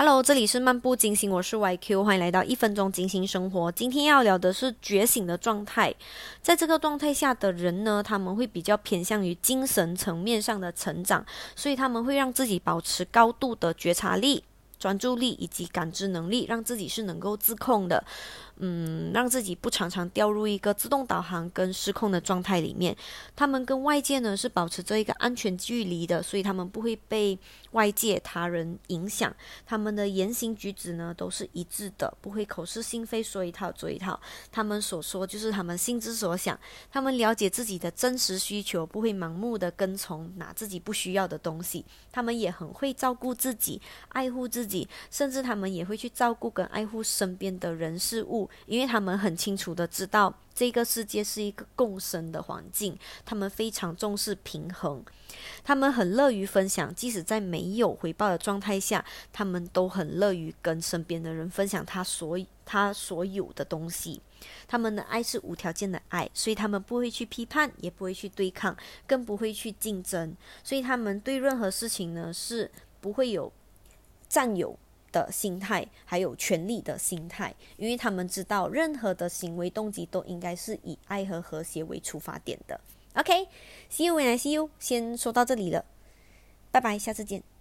Hello，这里是漫步金星，我是 YQ，欢迎来到一分钟金星生活。今天要聊的是觉醒的状态，在这个状态下的人呢，他们会比较偏向于精神层面上的成长，所以他们会让自己保持高度的觉察力、专注力以及感知能力，让自己是能够自控的。嗯，让自己不常常掉入一个自动导航跟失控的状态里面。他们跟外界呢是保持着一个安全距离的，所以他们不会被外界他人影响。他们的言行举止呢都是一致的，不会口是心非，说一套做一套。他们所说就是他们心之所想。他们了解自己的真实需求，不会盲目的跟从拿自己不需要的东西。他们也很会照顾自己，爱护自己，己甚至他们也会去照顾跟爱护身边的人事物。因为他们很清楚的知道这个世界是一个共生的环境，他们非常重视平衡，他们很乐于分享，即使在没有回报的状态下，他们都很乐于跟身边的人分享他所他所有的东西。他们的爱是无条件的爱，所以他们不会去批判，也不会去对抗，更不会去竞争，所以他们对任何事情呢是不会有占有。的心态，还有权力的心态，因为他们知道任何的行为动机都应该是以爱和和谐为出发点的。OK，See you when I see you，先说到这里了，拜拜，下次见。